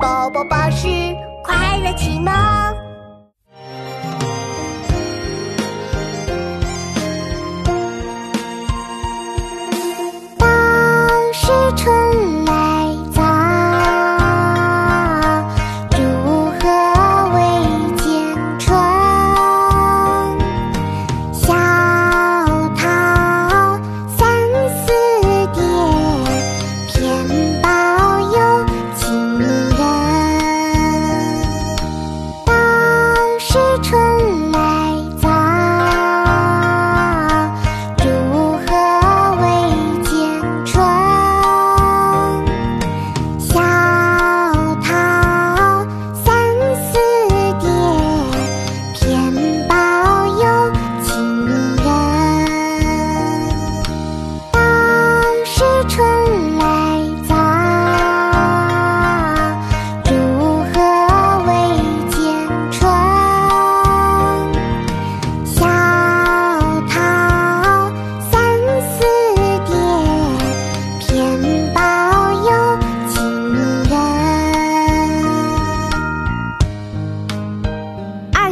宝宝巴士快乐启蒙，当是春。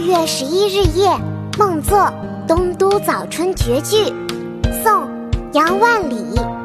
月十一日夜梦作东都早春绝句宋杨万里。